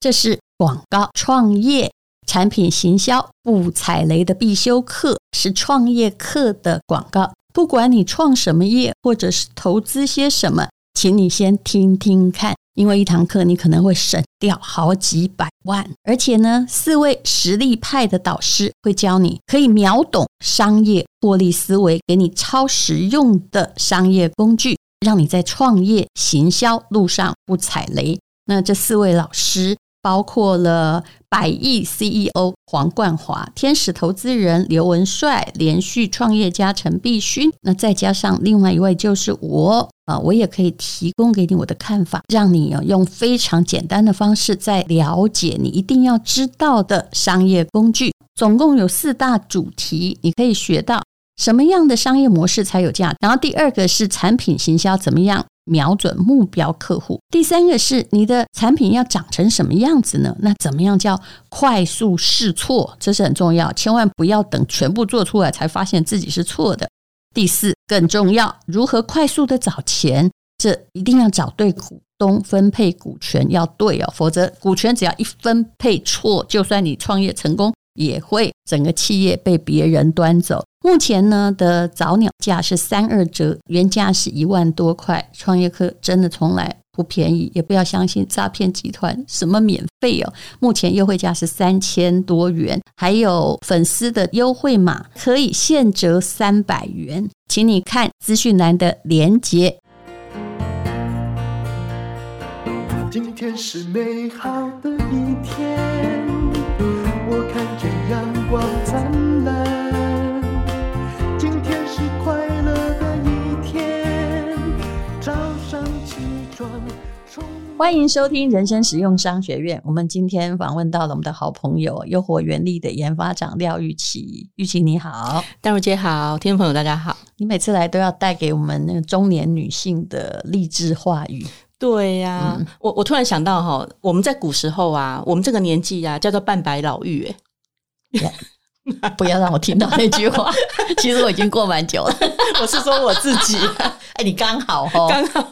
这是广告创业产品行销不踩雷的必修课，是创业课的广告。不管你创什么业，或者是投资些什么，请你先听听看，因为一堂课你可能会省掉好几百万。而且呢，四位实力派的导师会教你可以秒懂商业获利思维，给你超实用的商业工具，让你在创业行销路上不踩雷。那这四位老师包括了百亿 CEO 黄冠华、天使投资人刘文帅、连续创业家陈必勋，那再加上另外一位就是我啊，我也可以提供给你我的看法，让你用非常简单的方式在了解你一定要知道的商业工具。总共有四大主题，你可以学到什么样的商业模式才有价。然后第二个是产品行销怎么样？瞄准目标客户。第三个是你的产品要长成什么样子呢？那怎么样叫快速试错？这是很重要，千万不要等全部做出来才发现自己是错的。第四更重要，如何快速的找钱？这一定要找对股东，分配股权要对哦，否则股权只要一分配错，就算你创业成功，也会整个企业被别人端走。目前呢的早鸟价是三二折，原价是一万多块。创业课真的从来不便宜，也不要相信诈骗集团什么免费哦。目前优惠价是三千多元，还有粉丝的优惠码可以现折三百元，请你看资讯栏的连接。今天是美好的一天，我看见阳光灿烂。欢迎收听人生实用商学院。我们今天访问到了我们的好朋友优活原力的研发长廖玉琪。玉琪你好，淡如姐好，听众朋友大家好。你每次来都要带给我们那个中年女性的励志话语。对呀、啊，嗯、我我突然想到哈，我们在古时候啊，我们这个年纪啊，叫做半白老妪。哎，yeah, 不要让我听到那句话。其实我已经过蛮久了。我是说我自己。哎，你刚好哦，刚好。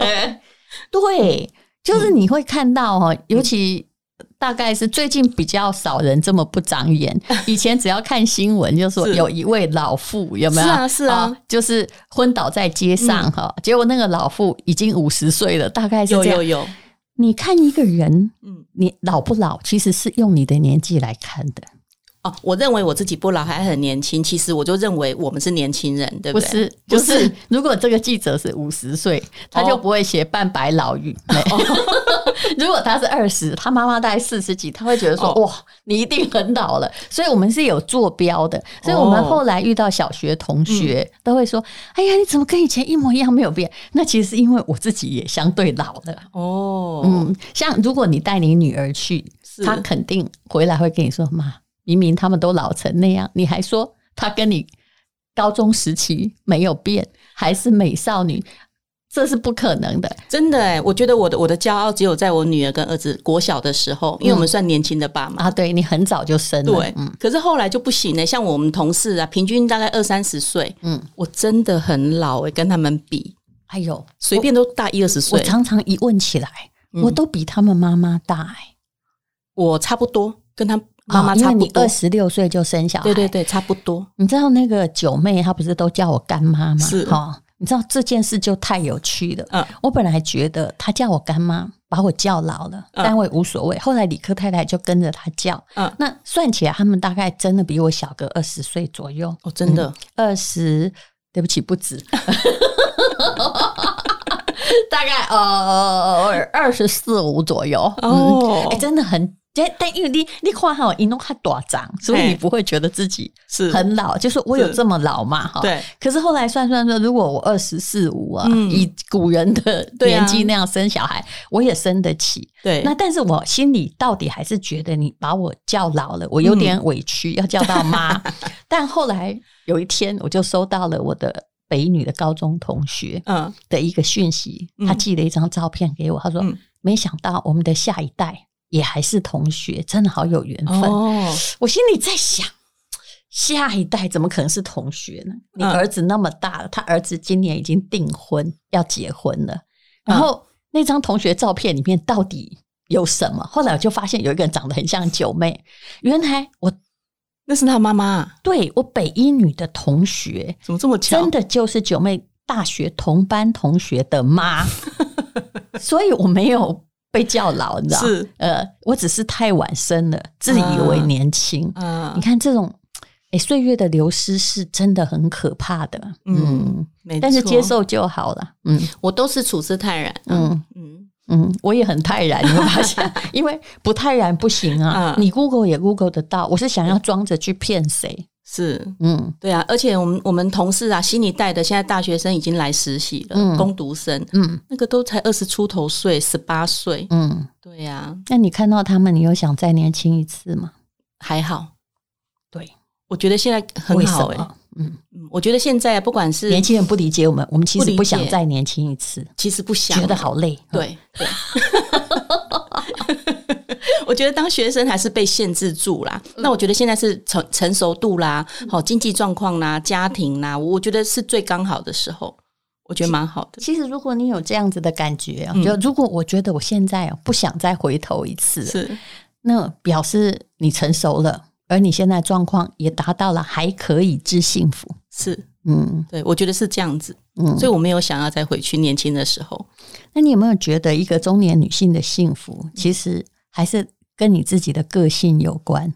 对。就是你会看到哦，尤其大概是最近比较少人这么不长眼。以前只要看新闻，就说有一位老妇有没有？是啊，是啊，就是昏倒在街上哈。结果那个老妇已经五十岁了，大概是这样。有有有。你看一个人，嗯，你老不老，其实是用你的年纪来看的。哦，我认为我自己不老，还很年轻。其实我就认为我们是年轻人，对不对？不是，就是如果这个记者是五十岁，他就不会写半白老玉。哦、如果他是二十，他妈妈大概四十几，他会觉得说：“哦、哇，你一定很老了。”所以，我们是有坐标的。所以我们后来遇到小学同学，哦、都会说：“哎呀，你怎么跟以前一模一样，没有变？”那其实是因为我自己也相对老了。哦，嗯，像如果你带你女儿去，她肯定回来会跟你说：“妈。”明明他们都老成那样，你还说他跟你高中时期没有变，还是美少女，这是不可能的。真的哎，我觉得我的我的骄傲只有在我女儿跟儿子国小的时候，因为我们算年轻的爸妈、嗯、啊。对，你很早就生了，对，嗯。可是后来就不行了，像我们同事啊，平均大概二三十岁，嗯，我真的很老哎，跟他们比，哎呦，随便都大一二十岁。我常常一问起来，我都比他们妈妈大哎，我差不多跟他。妈妈，因为你二十六岁就生小孩，对对对，差不多。你知道那个九妹，她不是都叫我干妈吗？是哈，你知道这件事就太有趣了。嗯，我本来觉得她叫我干妈，把我叫老了，但我也无所谓。后来理科太太就跟着她叫，嗯，那算起来，他们大概真的比我小个二十岁左右。哦，真的，二十，对不起，不止，大概呃二十四五左右。哦，哎，真的很。但因为你你看哈，你弄还多长，所以你不会觉得自己是很老，就是我有这么老嘛哈。对。可是后来算算说，如果我二十四五啊，以古人的年纪那样生小孩，我也生得起。对。那但是我心里到底还是觉得你把我叫老了，我有点委屈，要叫到妈。但后来有一天，我就收到了我的北女的高中同学嗯的一个讯息，他寄了一张照片给我，他说：“没想到我们的下一代。”也还是同学，真的好有缘分。哦，我心里在想，下一代怎么可能是同学呢？你儿子那么大了，他儿子今年已经订婚要结婚了。然后那张同学照片里面，到底有什么？后来我就发现有一个人长得很像九妹，原来我那是他妈妈，对，我北一女的同学，怎么这么巧？真的就是九妹大学同班同学的妈，所以我没有被叫老，你知道？是。呃，我只是太晚生了，自以为年轻。嗯，你看这种。欸、岁月的流失是真的很可怕的，嗯，但是接受就好了，嗯，我都是处之泰然，嗯。嗯。嗯，我也很泰然，你会发现，因为不泰然不行啊，嗯、你 Google 也 Google 得到，我是想要装着去骗谁？是，嗯，对啊，而且我们我们同事啊，新一代的现在大学生已经来实习了，嗯，工读生，嗯，那个都才二十出头岁，十八岁，嗯，对呀、啊，那你看到他们，你有想再年轻一次吗？还好。对。我觉得现在很好哎、欸，嗯，我觉得现在不管是年轻人不理解我们，我们其实不想再年轻一次，其实不想，觉得好累。对对，我觉得当学生还是被限制住啦。嗯、那我觉得现在是成成熟度啦，好经济状况啦，家庭啦，我觉得是最刚好的时候，我觉得蛮好的。其实如果你有这样子的感觉，就、嗯、如果我觉得我现在不想再回头一次，是。那表示你成熟了。而你现在状况也达到了还可以之幸福，是，嗯，对，我觉得是这样子，嗯，所以我没有想要再回去年轻的时候。那你有没有觉得一个中年女性的幸福，其实还是跟你自己的个性有关？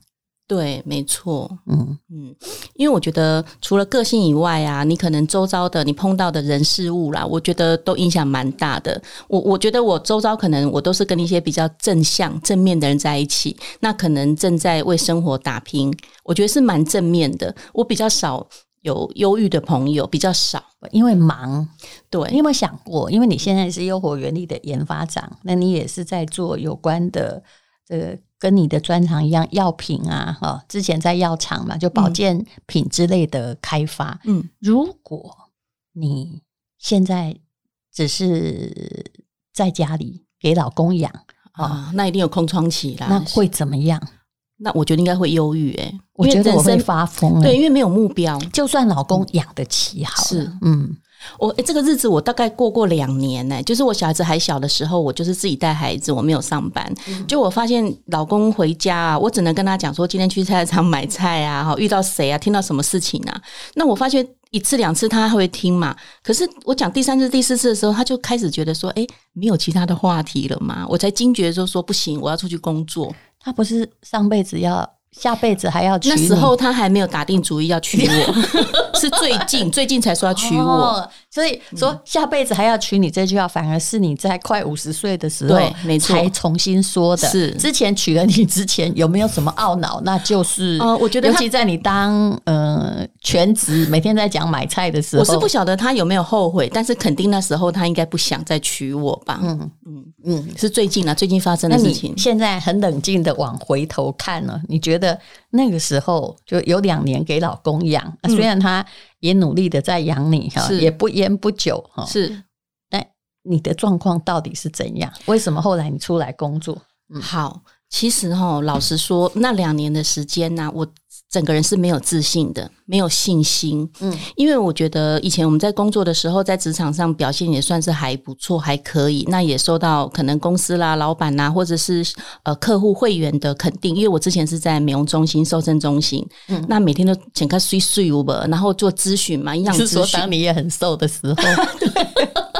对，没错，嗯嗯，因为我觉得除了个性以外啊，你可能周遭的你碰到的人事物啦，我觉得都影响蛮大的。我我觉得我周遭可能我都是跟一些比较正向、正面的人在一起，那可能正在为生活打拼，我觉得是蛮正面的。我比较少有忧郁的朋友，比较少，因为忙。对，你有没有想过？因为你现在是优活原力的研发长，那你也是在做有关的这个。跟你的专长一样，药品啊，哈，之前在药厂嘛，就保健品之类的开发。嗯，如果你现在只是在家里给老公养啊，那一定有空窗期啦。那会怎么样？那我觉得应该会忧郁诶，我觉得我会发疯。对，因为没有目标，就算老公养得起，好是嗯。我诶，这个日子我大概过过两年呢，就是我小孩子还小的时候，我就是自己带孩子，我没有上班。嗯、就我发现老公回家啊，我只能跟他讲说今天去菜市场买菜啊，哈，遇到谁啊，听到什么事情啊。那我发现一次两次他会听嘛，可是我讲第三次第四次的时候，他就开始觉得说，诶，没有其他的话题了嘛。我才惊觉说说不行，我要出去工作。他不是上辈子要。下辈子还要娶？那时候他还没有打定主意要娶我，是最近 最近才说要娶我。哦，所以说下辈子还要娶你这句话，反而是你在快五十岁的时候，对，没错，才重新说的。是之前娶了你之前有没有什么懊恼？那就是，呃，我觉得尤其在你当呃全职每天在讲买菜的时候，我是不晓得他有没有后悔，但是肯定那时候他应该不想再娶我吧。嗯嗯嗯，是最近啊，最近发生的事情。现在很冷静的往回头看了，你觉得？的那个时候就有两年给老公养，嗯、虽然他也努力的在养你哈，也不烟不酒哈，是。但你的状况到底是怎样？为什么后来你出来工作？嗯、好，其实哈，老实说，那两年的时间呢、啊，我。整个人是没有自信的，没有信心。嗯，因为我觉得以前我们在工作的时候，在职场上表现也算是还不错，还可以。那也受到可能公司啦、老板呐，或者是呃客户会员的肯定。因为我之前是在美容中心、瘦身中心，嗯，那每天都请个睡睡五吧，然后做咨询嘛，营养咨询。是说当你也很瘦的时候，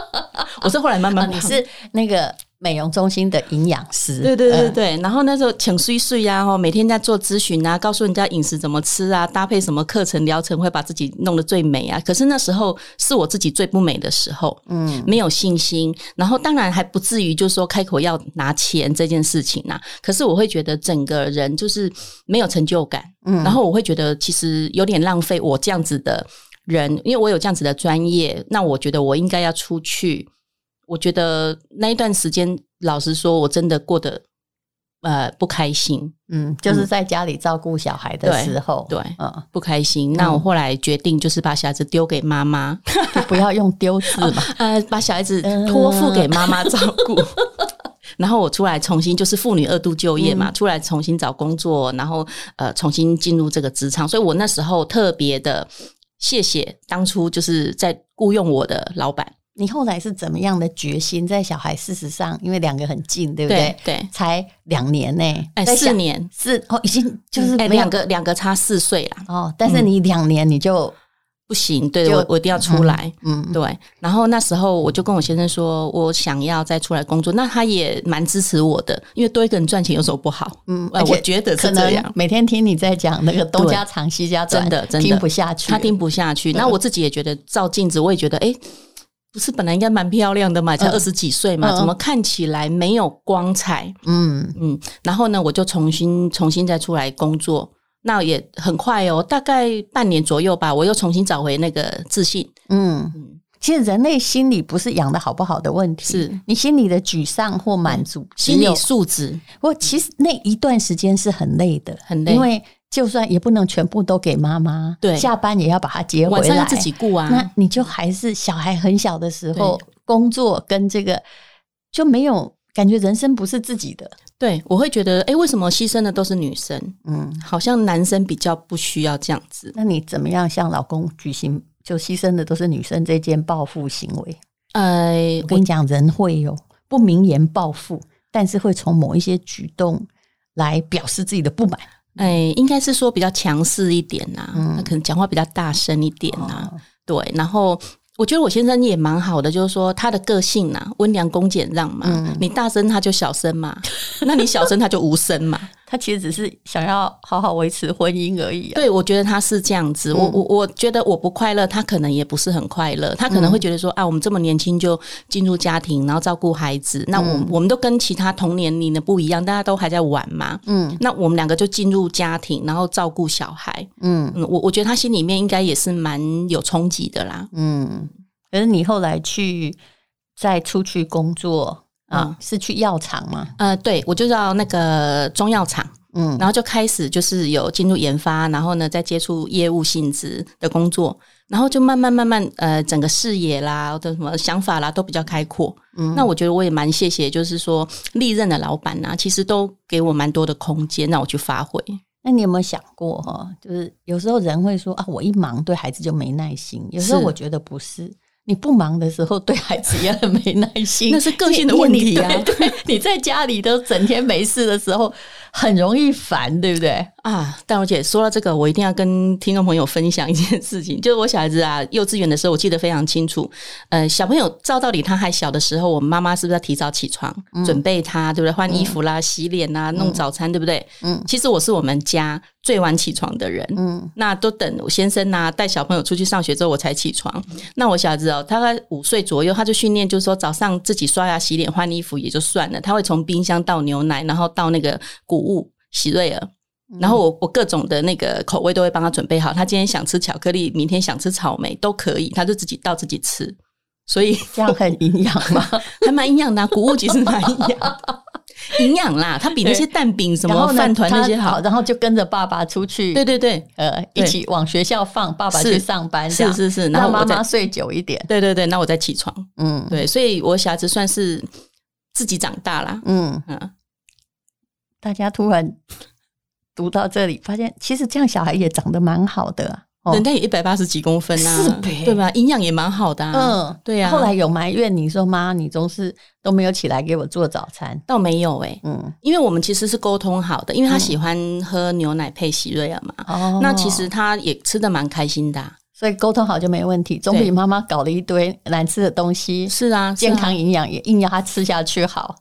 我是后来慢慢、啊，你是那个。美容中心的营养师，对对对对，然后那时候请睡睡呀，哈，每天在做咨询啊，告诉人家饮食怎么吃啊，搭配什么课程疗程会把自己弄得最美啊。可是那时候是我自己最不美的时候，嗯，没有信心，然后当然还不至于就是说开口要拿钱这件事情呐。可是我会觉得整个人就是没有成就感，嗯，然后我会觉得其实有点浪费我这样子的人，因为我有这样子的专业，那我觉得我应该要出去。我觉得那一段时间，老实说，我真的过得呃不开心。嗯，就是在家里照顾小孩的时候，对，对嗯，不开心。那我后来决定，就是把小孩子丢给妈妈，就不要用丢字嘛，呃，把小孩子托付给妈妈照顾。然后我出来重新就是妇女二度就业嘛，嗯、出来重新找工作，然后呃重新进入这个职场。所以我那时候特别的谢谢当初就是在雇佣我的老板。你后来是怎么样的决心？在小孩事实上，因为两个很近，对不对？对，对才两年呢，哎，四年四哦，已经就是哎，两个两个差四岁了哦。但是你两年你就。不行，对我我一定要出来，嗯，嗯对。然后那时候我就跟我先生说，我想要再出来工作，那他也蛮支持我的，因为多一个人赚钱有什么不好？嗯，我觉得是这样。每天听你在讲那个东家长西家短，真的真的听不下去，他听不下去。那我自己也觉得照镜子，我也觉得，哎，不是本来应该蛮漂亮的嘛，才二十几岁嘛，嗯、怎么看起来没有光彩？嗯嗯。然后呢，我就重新重新再出来工作。那也很快哦，大概半年左右吧，我又重新找回那个自信。嗯，其实人类心理不是养的好不好的问题，是你心里的沮丧或满足，心理素质。不过其实那一段时间是很累的，很累，因为就算也不能全部都给妈妈，对，下班也要把她接回来，晚上要自己顾啊。那你就还是小孩很小的时候，工作跟这个就没有感觉，人生不是自己的。对，我会觉得，哎，为什么牺牲的都是女生？嗯，好像男生比较不需要这样子。那你怎么样向老公举行就牺牲的都是女生这件报复行为？呃，我跟你讲，人会有不明言报复，但是会从某一些举动来表示自己的不满。哎，应该是说比较强势一点呐、啊，嗯、那可能讲话比较大声一点呐、啊。哦、对，然后。我觉得我先生也蛮好的，就是说他的个性呐，温良恭俭让嘛。嗯、你大声他就小声嘛，那你小声他就无声嘛。他其实只是想要好好维持婚姻而已、啊。对，我觉得他是这样子。嗯、我我我觉得我不快乐，他可能也不是很快乐。他可能会觉得说、嗯、啊，我们这么年轻就进入家庭，然后照顾孩子。那我、嗯、我们都跟其他同年龄的不一样，大家都还在玩嘛。嗯，那我们两个就进入家庭，然后照顾小孩。嗯嗯，我我觉得他心里面应该也是蛮有冲击的啦。嗯。可是你后来去再出去工作啊，嗯、是去药厂吗？呃，对，我就到那个中药厂，嗯，然后就开始就是有进入研发，然后呢再接触业务性质的工作，然后就慢慢慢慢呃，整个视野啦的什么想法啦都比较开阔。嗯，那我觉得我也蛮谢谢，就是说历任的老板呐，其实都给我蛮多的空间让我去发挥。那你有没有想过哈？就是有时候人会说啊，我一忙对孩子就没耐心，有时候我觉得不是。你不忙的时候，对孩子也很没耐心，那是个性的问题啊。你 在家里都整天没事的时候，很容易烦，对不对？啊，淡如姐说到这个，我一定要跟听众朋友分享一件事情，就是我小孩子啊，幼稚园的时候，我记得非常清楚。呃，小朋友照道理他还小的时候，我们妈妈是不是要提早起床，嗯、准备他，对不对？换衣服啦，嗯、洗脸啊，弄早餐，嗯、对不对？嗯，其实我是我们家最晚起床的人。嗯，那都等我先生啊带小朋友出去上学之后，我才起床。嗯、那我小孩子哦，大概五岁左右，他就训练，就是说早上自己刷牙、洗脸、换衣服也就算了，他会从冰箱倒牛奶，然后倒那个谷物喜瑞尔。然后我我各种的那个口味都会帮他准备好，他今天想吃巧克力，明天想吃草莓都可以，他就自己倒自己吃，所以 这样很营养吗？还蛮营养的，谷物其实蛮营养，营养啦，它比那些蛋饼什么饭团那些好。然后就跟着爸爸出去，对对对，呃，一起往学校放，爸爸去上班，是是是，然后妈妈睡久一点，对对对，那我再起床，嗯，对，所以我小孩子算是自己长大啦，嗯嗯，大家突然。读到这里，发现其实这样小孩也长得蛮好的，啊，人家也一百八十几公分啊，对吧？营养也蛮好的，啊，嗯，对呀，啊。后来有埋怨你说妈，你总是都没有起来给我做早餐，倒没有哎，欸，嗯，因为我们其实是沟通好的，因为他喜欢喝牛奶配喜瑞尔嘛，哦，那其实他也吃的蛮开心的，啊，所以沟通好就没问题，总比妈妈搞了一堆难吃的东西，是啊，健康营养也硬要他吃下去好，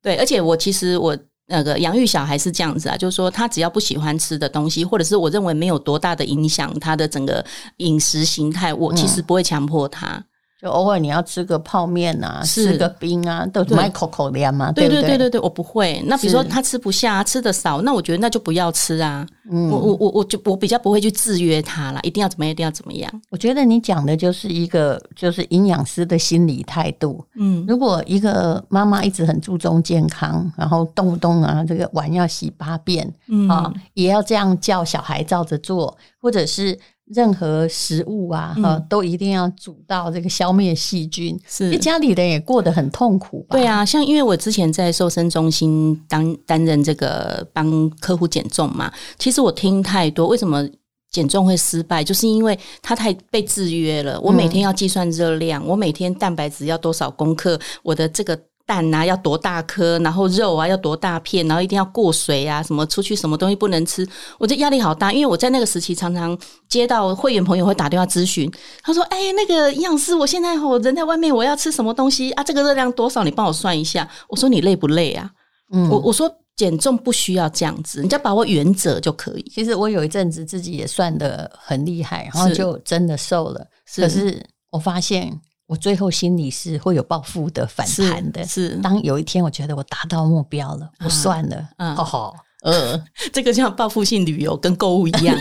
对，而且我其实我。那个养育小孩是这样子啊，就是说他只要不喜欢吃的东西，或者是我认为没有多大的影响他的整个饮食形态，我其实不会强迫他。就偶尔你要吃个泡面啊，吃个冰啊，都买口口粮嘛，对对对对对，我不会。那比如说他吃不下，吃的少，那我觉得那就不要吃啊。嗯，我我我我就我比较不会去制约他啦，一定要怎么样，一定要怎么样。我觉得你讲的就是一个就是营养师的心理态度。嗯，如果一个妈妈一直很注重健康，然后动不动啊这个碗要洗八遍，嗯啊，也要这样叫小孩照着做，或者是。任何食物啊，哈、嗯，都一定要煮到这个消灭细菌。是，家里人也过得很痛苦吧？对啊，像因为我之前在瘦身中心当担任这个帮客户减重嘛，其实我听太多，为什么减重会失败，就是因为它太被制约了。我每天要计算热量，嗯、我每天蛋白质要多少公克，我的这个蛋啊要多大颗，然后肉啊要多大片，然后一定要过水啊，什么出去什么东西不能吃，我这压力好大。因为我在那个时期常常接到会员朋友会打电话咨询，他说：“哎、欸，那个营养师，我现在我人在外面，我要吃什么东西啊？这个热量多少？你帮我算一下。”我说：“你累不累啊？”嗯，我我说。减重不需要这样子，你只要把握原则就可以。其实我有一阵子自己也算的很厉害，然后就真的瘦了。是，可是我发现我最后心里是会有报复的反弹的。是，是当有一天我觉得我达到目标了，我算了，嗯，好好，呃，这个像报复性旅游跟购物一样，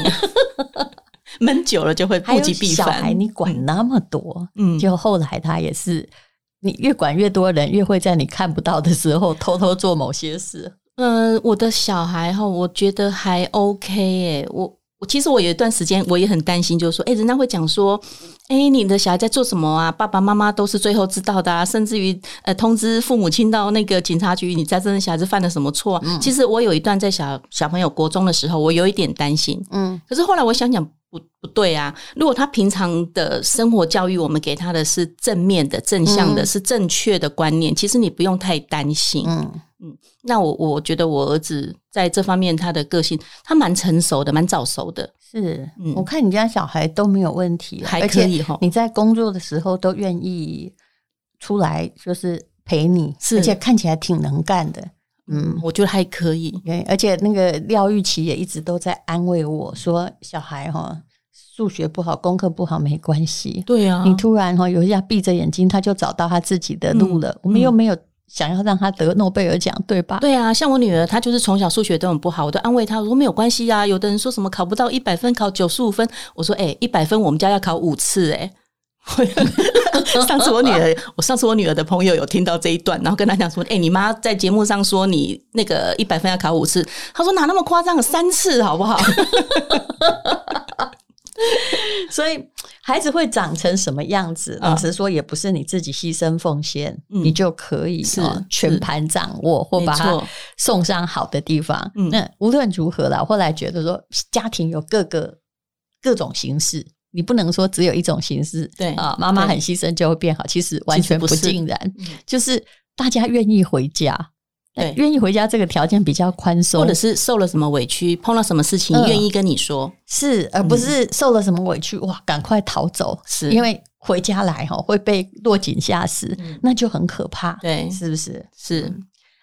闷久了就会物极必反。小孩你管那么多，嗯，就后来他也是，你越管越多人，越会在你看不到的时候偷偷做某些事。嗯、呃，我的小孩哈，我觉得还 OK 诶。我我其实我有一段时间我也很担心，就是说，诶，人家会讲说，诶，你的小孩在做什么啊？爸爸妈妈都是最后知道的啊，甚至于呃通知父母亲到那个警察局，你在这小孩子犯了什么错？嗯，其实我有一段在小小朋友国中的时候，我有一点担心。嗯，可是后来我想想，不不对啊。如果他平常的生活教育，我们给他的是正面的、正向的，是正确的观念，其实你不用太担心。嗯。嗯，那我我觉得我儿子在这方面他的个性，他蛮成熟的，蛮早熟的。是，嗯，我看你家小孩都没有问题，还可以哈。你在工作的时候都愿意出来，就是陪你，是，而且看起来挺能干的。嗯，我觉得还可以。对，而且那个廖玉琪也一直都在安慰我说，小孩哈，数学不好，功课不好没关系。对啊，你突然哈有一下闭着眼睛，他就找到他自己的路了。嗯，我们又没有。想要让他得诺贝尔奖，对吧？对啊，像我女儿，她就是从小数学都很不好，我都安慰她，我说没有关系啊。有的人说什么考不到一百分，考九十五分，我说哎，一百分我们家要考五次哎。上次我女儿，我上次我女儿的朋友有听到这一段，然后跟她讲说，哎，你妈在节目上说你那个一百分要考五次，她说哪那么夸张，三次好不好？所以孩子会长成什么样子？老实说，也不是你自己牺牲奉献，你就可以全盘掌握，或把他送上好的地方。那无论如何啦，后来觉得说，家庭有各个各种形式，你不能说只有一种形式。对啊，妈妈很牺牲就会变好，其实完全不尽然。就是大家愿意回家。对，愿意回家这个条件比较宽松，或者是受了什么委屈，碰到什么事情愿意跟你说，是，而不是受了什么委屈，哇，赶快逃走，是。因为回家来哈会被落井下石，那就很可怕，对，是不是？是。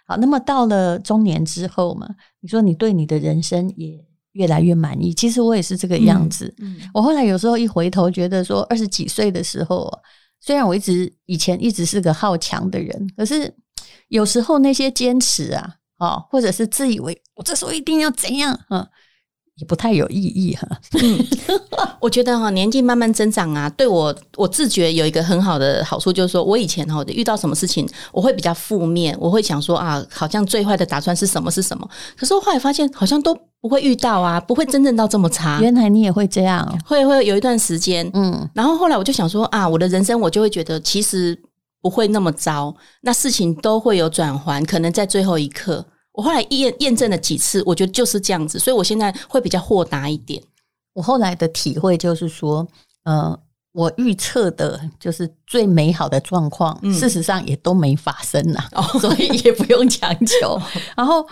好，那么到了中年之后嘛，你说你对你的人生也越来越满意，其实我也是这个样子。嗯。我后来有时候一回头，觉得说二十几岁的时候，虽然我一直以前一直是个好强的人，可是。有时候那些坚持啊，哦，或者是自以为我这时候一定要怎样，嗯，也不太有意义哈。嗯，我觉得哈，年纪慢慢增长啊，对我我自觉有一个很好的好处，就是说我以前哈遇到什么事情，我会比较负面，我会想说啊，好像最坏的打算是什么是什么。可是我后来发现，好像都不会遇到啊，不会真正到这么差。原来你也会这样，会会有一段时间，嗯，然后后来我就想说啊，我的人生我就会觉得其实。不会那么糟，那事情都会有转圜，可能在最后一刻。我后来验验证了几次，我觉得就是这样子，所以我现在会比较豁达一点。我后来的体会就是说，呃，我预测的就是最美好的状况，嗯、事实上也都没发生呐，哦、所以也不用强求。然后。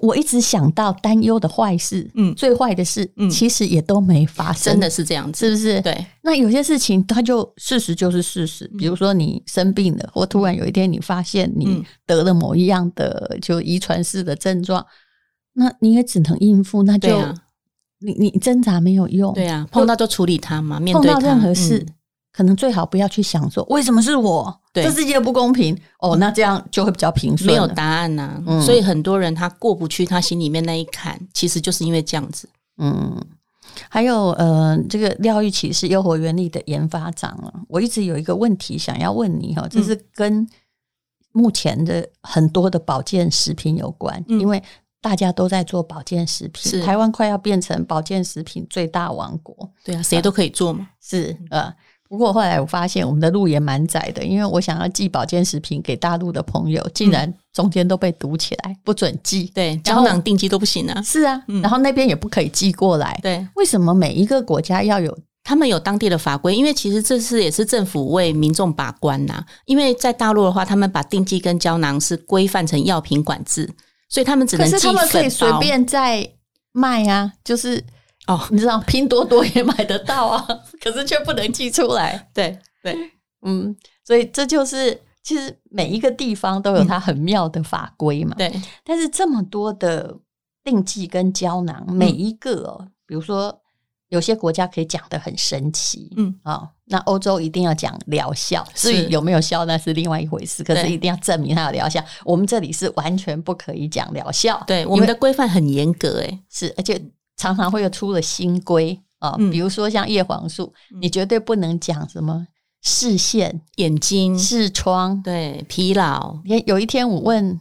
我一直想到担忧的坏事，嗯，最坏的事，嗯，其实也都没发生，真的是这样子，是不是？对。那有些事情，它就事实就是事实。比如说你生病了，或突然有一天你发现你得了某一样的就遗传式的症状，那你也只能应付，那就你你挣扎没有用，对啊，碰到就处理它嘛，面对碰到任何事。可能最好不要去想说为什么是我，对这世界不公平哦，那这样就会比较平顺。没有答案呐、啊，嗯、所以很多人他过不去他心里面那一坎，其实就是因为这样子。嗯，还有呃，这个廖玉琪是优活原力的研发长啊，我一直有一个问题想要问你哈，就是跟目前的很多的保健食品有关，嗯、因为大家都在做保健食品，是台湾快要变成保健食品最大王国。对啊，谁都可以做嘛。是呃。不过后来我发现我们的路也蛮窄的，因为我想要寄保健食品给大陆的朋友，竟然中间都被堵起来，不准寄。对，胶囊定期都不行啊。是啊，然后那边也不可以寄过来。对，为什么每一个国家要有？他们有当地的法规，因为其实这次也是政府为民众把关呐。因为在大陆的话，他们把定剂跟胶囊是规范成药品管制，所以他们只能寄粉包。可是他们可以随便在卖啊，就是哦，你知道拼多多也买得到啊，可是却不能寄出来。对对，嗯，所以这就是其实每一个地方都有它很妙的法规嘛。嗯、对，但是这么多的定剂跟胶囊，每一个哦，嗯、比如说。有些国家可以讲的很神奇，嗯啊、哦，那欧洲一定要讲疗效，至于有没有效那是另外一回事。可是一定要证明它有疗效。我们这里是完全不可以讲疗效，对，我们的规范很严格，诶，是，而且常常会有出了新规啊，比如说像叶黄素，你绝对不能讲什么视线、眼睛、视窗，对，疲劳。有一天我问，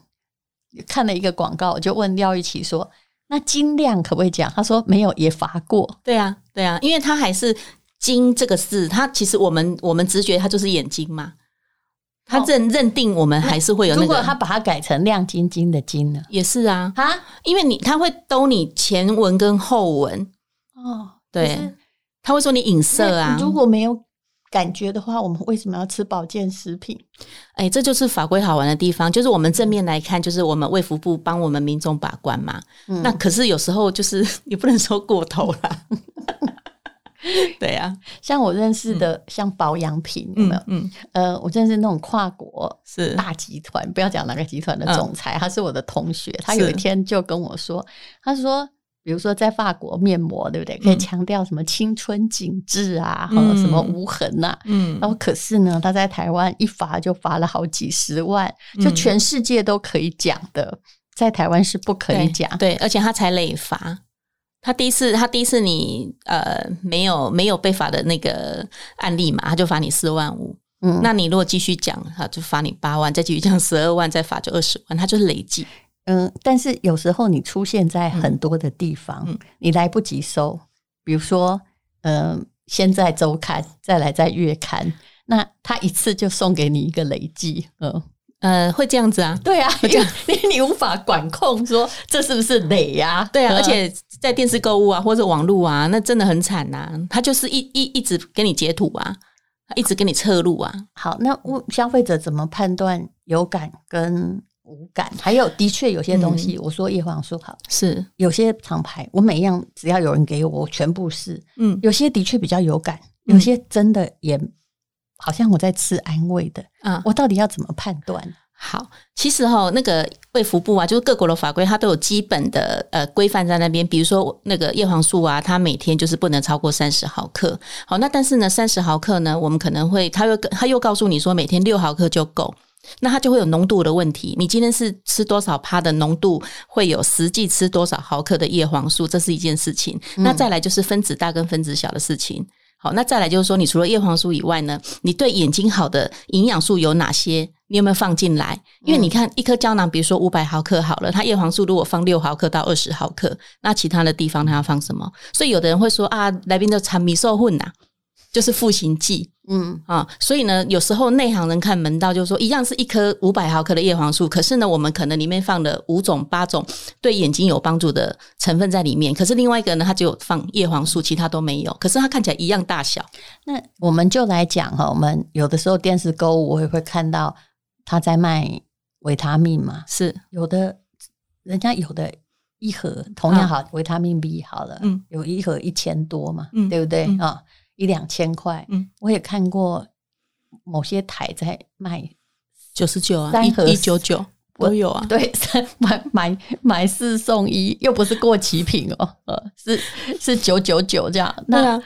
看了一个广告，我就问廖玉琪说。那晶亮可不可以讲？他说没有，也罚过。对啊，对啊，因为他还是“晶”这个字，他其实我们我们直觉他就是眼睛嘛。他认、哦、认定我们还是会有那个。如果他把它改成亮晶晶的“晶”呢？也是啊，哈，因为你他会兜你前文跟后文哦，对，他会说你影色啊。如果没有。感觉的话，我们为什么要吃保健食品？哎，这就是法规好玩的地方。就是我们正面来看，就是我们卫福部帮我们民众把关嘛。嗯、那可是有时候就是 你不能说过头了。对呀、啊，像我认识的，像保养品有没有？嗯，嗯呃，我认识那种跨国是大集团，不要讲哪个集团的总裁，嗯、他是我的同学。他有一天就跟我说，他说。比如说，在法国面膜，对不对？可以强调什么青春紧致啊，和、嗯、什么无痕呐、啊。嗯，然后可是呢，他在台湾一罚就罚了好几十万，就全世界都可以讲的，嗯、在台湾是不可以讲。对，对，而且他才累罚，他第一次，他第一次你呃没有没有被罚的那个案例嘛，他就罚你四万五。嗯，那你如果继续讲，他就罚你八万，再继续讲十二万，再罚就二十万，他就是累计。嗯，但是有时候你出现在很多的地方，你来不及收。比如说，嗯，先在周刊，再来在月刊，那他一次就送给你一个累计，嗯呃，会这样子啊？对啊，因为你无法管控说这是不是累呀、啊？对啊，而且在电视购物啊，或者网络啊，那真的很惨呐、啊。他就是一一一直给你截图啊，一直给你侧录啊。好，那消费者怎么判断有感跟？无感，还有的确有些东西，嗯、我说叶黄素好是有些厂牌，我每一样只要有人给我，我全部试。嗯，有些的确比较有感，有些真的也好像我在吃安慰的。啊，我到底要怎么判断？好，其实哈，那个卫福部啊，就是各国的法规，它都有基本的呃规范在那边。比如说那个叶黄素啊，它每天就是不能超过三十毫克。好，那但是呢，三十毫克呢，我们可能会，它又它又告诉你说，每天六毫克就够。那它就会有浓度的问题。你今天是吃多少趴的浓度，会有实际吃多少毫克的叶黄素，这是一件事情。那再来就是分子大跟分子小的事情。好，那再来就是说，你除了叶黄素以外呢，你对眼睛好的营养素有哪些？你有没有放进来？因为你看一颗胶囊，比如说五百毫克好了，它叶黄素如果放六毫克到二十毫克，那其他的地方它要放什么？所以有的人会说啊，来宾的产米受混呐。就是赋形剂，嗯。啊，所以呢，有时候内行人看门道，就是说一样是一颗五百毫克的叶黄素，可是呢，我们可能里面放了五种、八种对眼睛有帮助的成分在里面，可是另外一个呢，它只有放叶黄素，其他都没有，可是它看起来一样大小。那我们就来讲哈，我们有的时候电视购物我也会看到他在卖维他命嘛，是。有的，人家有的一盒同样好维他命 B 好了，嗯，有一盒一千多嘛，嗯，对不对？啊？一两千块，嗯，我也看过某些台在卖九十九啊，三盒一九九都有啊。对，三买买买四送一，又不是过期品哦，呃，是是九九九这样。那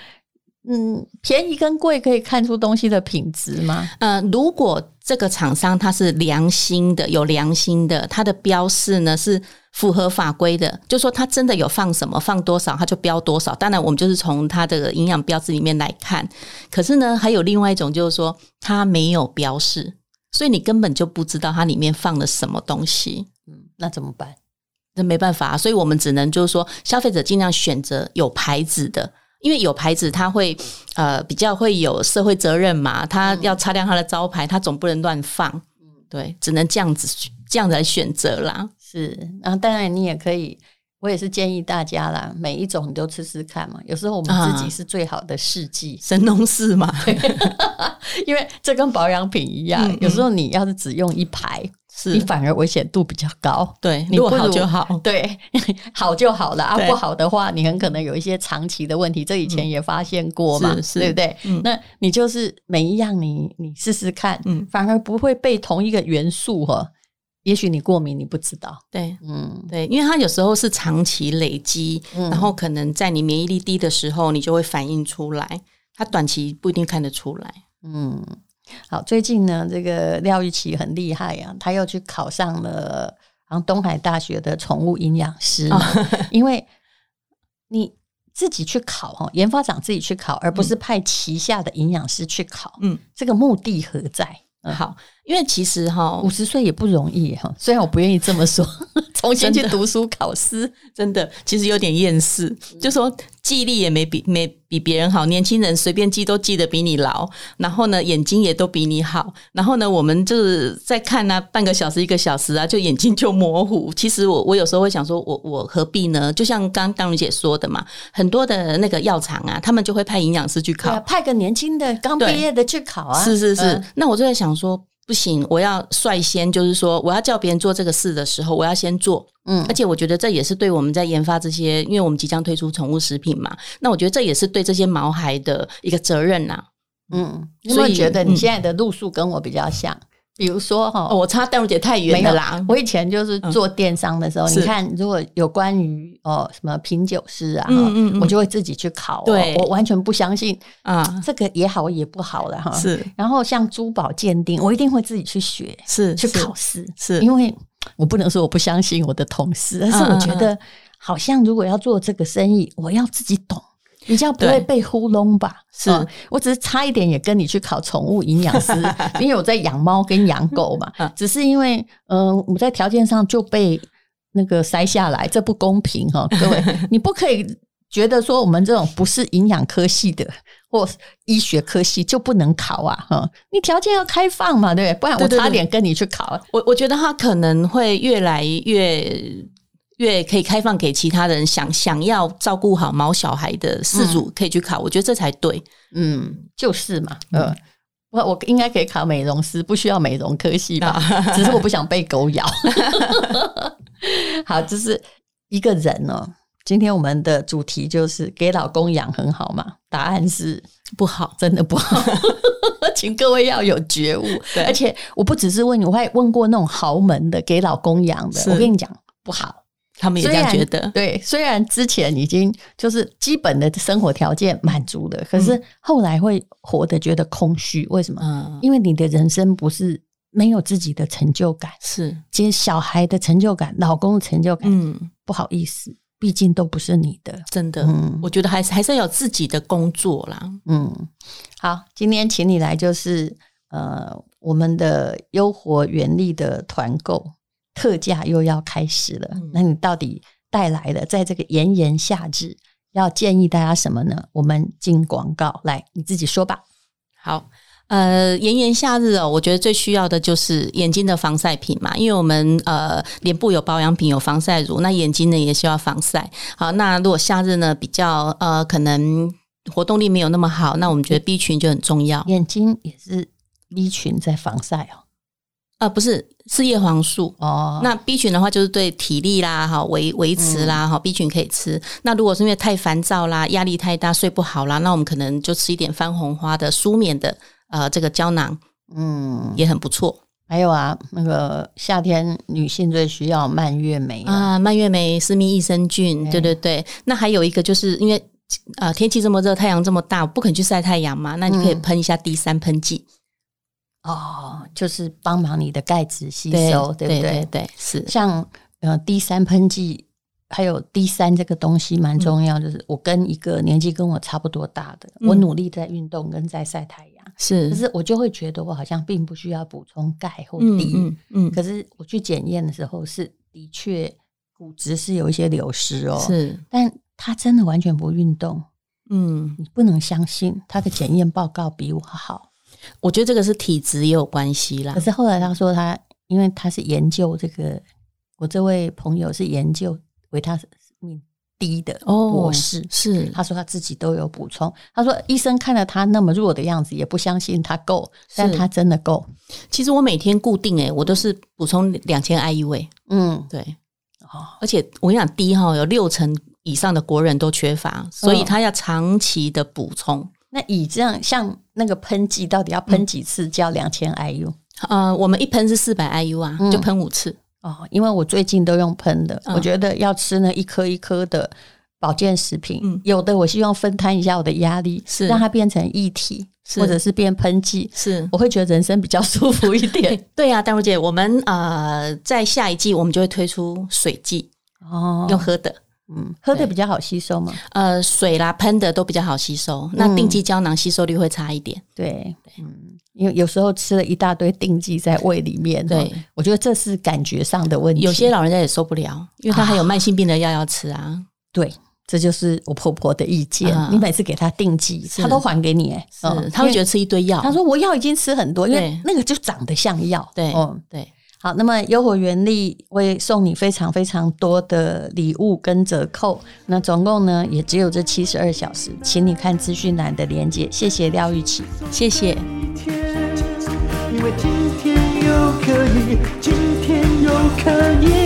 嗯，便宜跟贵可以看出东西的品质吗？呃，如果这个厂商它是良心的，有良心的，它的标示呢是。符合法规的，就说它真的有放什么，放多少，它就标多少。当然，我们就是从它的营养标志里面来看。可是呢，还有另外一种，就是说它没有标示，所以你根本就不知道它里面放了什么东西。嗯，那怎么办？那没办法，所以我们只能就是说，消费者尽量选择有牌子的。因为有牌子它会呃比较会有社会责任嘛，它要擦亮它的招牌，它总不能乱放，嗯，对，只能这样子这样子来选择啦。是，然后当然你也可以，我也是建议大家啦，每一种你都吃吃看嘛。有时候我们自己是最好的试剂，啊，神农氏嘛，因为这跟保养品一样，嗯嗯，有时候你要是只用一排。是。你反而危险度比较高，对，你不好就好，对，好就好了。啊。不好的话，你很可能有一些长期的问题，这以前也发现过嘛，嗯、对不对？嗯、那你就是每一样你你试试看，嗯，反而不会被同一个元素哈，也许你过敏你不知道，对，嗯，对，因为它有时候是长期累积，嗯、然后可能在你免疫力低的时候，你就会反映出来，它短期不一定看得出来，嗯。好，最近呢，这个廖玉琪很厉害呀、啊，他又去考上了，好像东海大学的宠物营养师。哦、因为你自己去考哈，研发长自己去考，而不是派旗下的营养师去考。嗯，这个目的何在？嗯，好，因为其实哈，五十岁也不容易哈。虽然我不愿意这么说，重新去读书考试，真的其实有点厌世。嗯、就说记忆力也没比没比别人好，年轻人随便记都记得比你牢。然后呢，眼睛也都比你好。然后呢，我们就是在看呢、啊，半个小时一个小时啊，就眼睛就模糊。其实我我有时候会想说，我我何必呢？就像刚刚如姐说的嘛，很多的那个药厂啊，他们就会派营养师去考，啊、派个年轻的刚毕业的去考啊。是是是，嗯、那我就在想说。不行，我要率先，就是说，我要叫别人做这个事的时候，我要先做。嗯，而且我觉得这也是对我们在研发这些，因为我们即将推出宠物食品嘛，那我觉得这也是对这些毛孩的一个责任呐、啊。嗯，所以觉得你现在的路数跟我比较像。嗯比如说哈、哦，我差淡如姐太远了啦。我以前就是做电商的时候，嗯、你看如果有关于哦什么品酒师啊，嗯嗯嗯我就会自己去考、哦。对，我完全不相信啊，这个也好也不好了哈。是，然后像珠宝鉴定，我一定会自己去学，是去考试，是因为我不能说我不相信我的同事，但是我觉得好像如果要做这个生意，我要自己懂。比较不会被糊弄吧？是、嗯、我只是差一点也跟你去考宠物营养师，因为我在养猫跟养狗嘛。只是因为，嗯、呃，我在条件上就被那个筛下来，这不公平哈！各位，你不可以觉得说我们这种不是营养科系的或医学科系就不能考啊！哈，你条件要开放嘛，对不对？不然我差点跟你去考。对对对，我我觉得他可能会越来越。越可以开放给其他人想想要照顾好毛小孩的饲主可以去考，嗯、我觉得这才对。嗯，就是嘛。嗯，我我应该可以考美容师，不需要美容科系吧？只是我不想被狗咬。好，就是一个人哦。今天我们的主题就是给老公养很好吗？答案是不好，真的不好。请各位要有觉悟。而且我不只是问你，我还问过那种豪门的给老公养的，我跟你讲不好。他们也这样觉得，对。虽然之前已经就是基本的生活条件满足了，可是后来会活得觉得空虚。为什么？嗯，因为你的人生不是没有自己的成就感，是接小孩的成就感、老公的成就感。嗯，不好意思，毕竟都不是你的，真的。嗯，我觉得还是还是要有自己的工作啦。嗯，好，今天请你来就是呃，我们的优活原力的团购。特价又要开始了，那你到底带来的在这个炎炎夏日，要建议大家什么呢？我们进广告来，你自己说吧。好，呃，炎炎夏日哦，我觉得最需要的就是眼睛的防晒品嘛，因为我们呃脸部有保养品，有防晒乳，那眼睛呢也需要防晒。好，那如果夏日呢比较呃可能活动力没有那么好，那我们觉得 B 群就很重要，眼睛也是 B 群在防晒哦。啊，不是，是叶黄素哦。那 B 群的话，就是对体力啦，哈维维持啦，哈、嗯、B 群可以吃。那如果是因为太烦躁啦，压力太大，睡不好啦，那我们可能就吃一点番红花的舒眠的呃这个胶囊，嗯，也很不错。还有啊，那个夏天女性最需要蔓越莓啊，啊蔓越莓、私密益生菌，对对对。那还有一个就是因为呃天气这么热，太阳这么大，不肯去晒太阳嘛，那你可以喷一下 D 三喷剂。哦，就是帮忙你的钙质吸收，对，对不对？对，对，对，是像呃 D 三喷剂，还有 D 三这个东西蛮重要。嗯、就是我跟一个年纪跟我差不多大的，嗯、我努力在运动跟在晒太阳，是，可是我就会觉得我好像并不需要补充钙或 D，嗯，可是我去检验的时候是的确骨质是有一些流失哦，是，但他真的完全不运动。嗯，你不能相信他的检验报告比我好。我觉得这个是体质也有关系啦。可是后来他说他，因为他是研究这个，我这位朋友是研究维他命 D 的博士，哦、是他说他自己都有补充。他说医生看了他那么弱的样子，也不相信他够，但他真的够。其实我每天固定诶、欸，我都是补充两千 IU。嗯，对，哦，而且我跟你讲，D 哈有六成以上的国人都缺乏，所以他要长期的补充。哦、那以这样像那个喷剂，到底要喷几次叫两千 IU？呃，我们一喷是四百 IU 啊，就喷五次。哦，因为我最近都用喷的，嗯、我觉得要吃那一颗一颗的保健食品，嗯、有的我希望分摊一下我的压力，是让它变成一体，是或者是变喷剂，是我会觉得人生比较舒服一点。对呀、啊，丹如姐，我们呃在下一季我们就会推出水剂哦，用喝的。嗯，喝的比较好吸收嘛？呃，水啦，喷的都比较好吸收。嗯、那定剂胶囊吸收率会差一点。对，嗯，因为有时候吃了一大堆定剂在胃里面，对，我觉得这是感觉上的问题。有些老人家也受不了，因为他还有慢性病的药要吃啊，啊。对，这就是我婆婆的意见。嗯、你每次给他定剂，他都还给你，是，嗯、她会觉得吃一堆药。他说我药已经吃很多，因为那个就长得像药。对，嗯，对。好，那么优活原力会送你非常非常多的礼物跟折扣，那总共呢也只有这七十二小时，请你看资讯栏的连接。谢谢廖玉琪，谢谢。因为今天又可以，今天又可以。